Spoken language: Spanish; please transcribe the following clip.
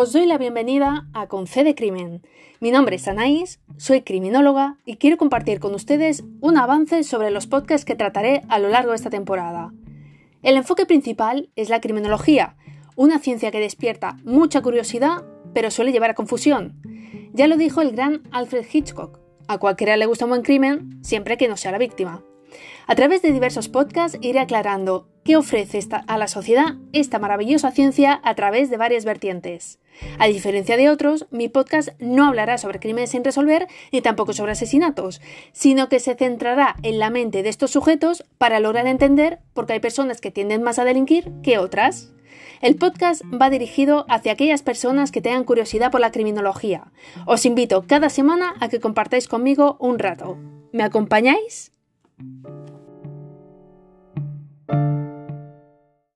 Os doy la bienvenida a Con C de Crimen. Mi nombre es Anaís, soy criminóloga y quiero compartir con ustedes un avance sobre los podcasts que trataré a lo largo de esta temporada. El enfoque principal es la criminología, una ciencia que despierta mucha curiosidad, pero suele llevar a confusión. Ya lo dijo el gran Alfred Hitchcock, a cualquiera le gusta un buen crimen, siempre que no sea la víctima. A través de diversos podcasts iré aclarando qué ofrece a la sociedad esta maravillosa ciencia a través de varias vertientes. A diferencia de otros, mi podcast no hablará sobre crímenes sin resolver ni tampoco sobre asesinatos, sino que se centrará en la mente de estos sujetos para lograr entender por qué hay personas que tienden más a delinquir que otras. El podcast va dirigido hacia aquellas personas que tengan curiosidad por la criminología. Os invito cada semana a que compartáis conmigo un rato. ¿Me acompañáis?